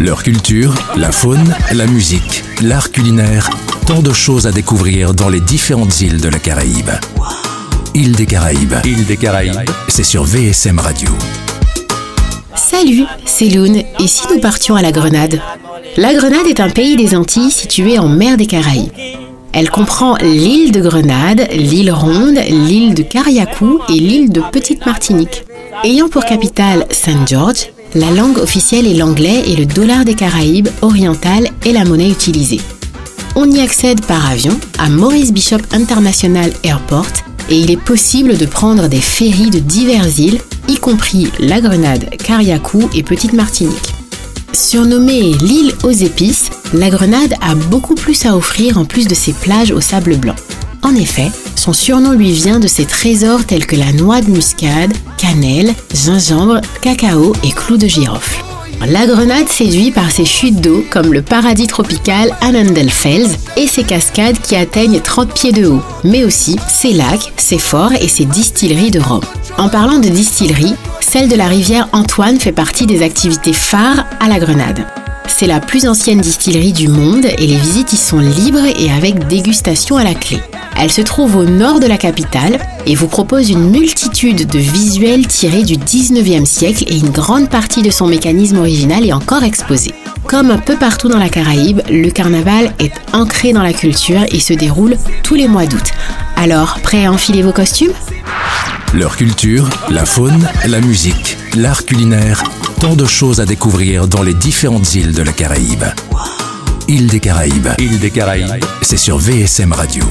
Leur culture, la faune, la musique, l'art culinaire, tant de choses à découvrir dans les différentes îles de la Caraïbe. Île des Caraïbes. Île des Caraïbes. C'est sur VSM Radio. Salut, c'est Loun, et si nous partions à la Grenade? La Grenade est un pays des Antilles situé en mer des Caraïbes. Elle comprend l'île de Grenade, l'île Ronde, l'île de Cariacou et l'île de Petite Martinique. Ayant pour capitale Saint George, la langue officielle est l'anglais et le dollar des Caraïbes oriental est la monnaie utilisée. On y accède par avion à Maurice Bishop International Airport et il est possible de prendre des ferries de diverses îles, y compris la Grenade, Cariacou et Petite Martinique. Surnommée l'île aux épices, la Grenade a beaucoup plus à offrir en plus de ses plages au sable blanc. En effet, son surnom lui vient de ses trésors tels que la noix de muscade, cannelle, gingembre, cacao et clous de girofle. La Grenade séduit par ses chutes d'eau comme le paradis tropical Anandelfels et ses cascades qui atteignent 30 pieds de haut, mais aussi ses lacs, ses forts et ses distilleries de rhum. En parlant de distillerie, celle de la rivière Antoine fait partie des activités phares à la Grenade. C'est la plus ancienne distillerie du monde et les visites y sont libres et avec dégustation à la clé. Elle se trouve au nord de la capitale et vous propose une multitude de visuels tirés du 19e siècle et une grande partie de son mécanisme original est encore exposée. Comme un peu partout dans la Caraïbe, le carnaval est ancré dans la culture et se déroule tous les mois d'août. Alors, prêt à enfiler vos costumes? Leur culture, la faune, la musique, l'art culinaire, tant de choses à découvrir dans les différentes îles de la Caraïbe. Île des Caraïbes. Île des Caraïbes. C'est sur VSM Radio.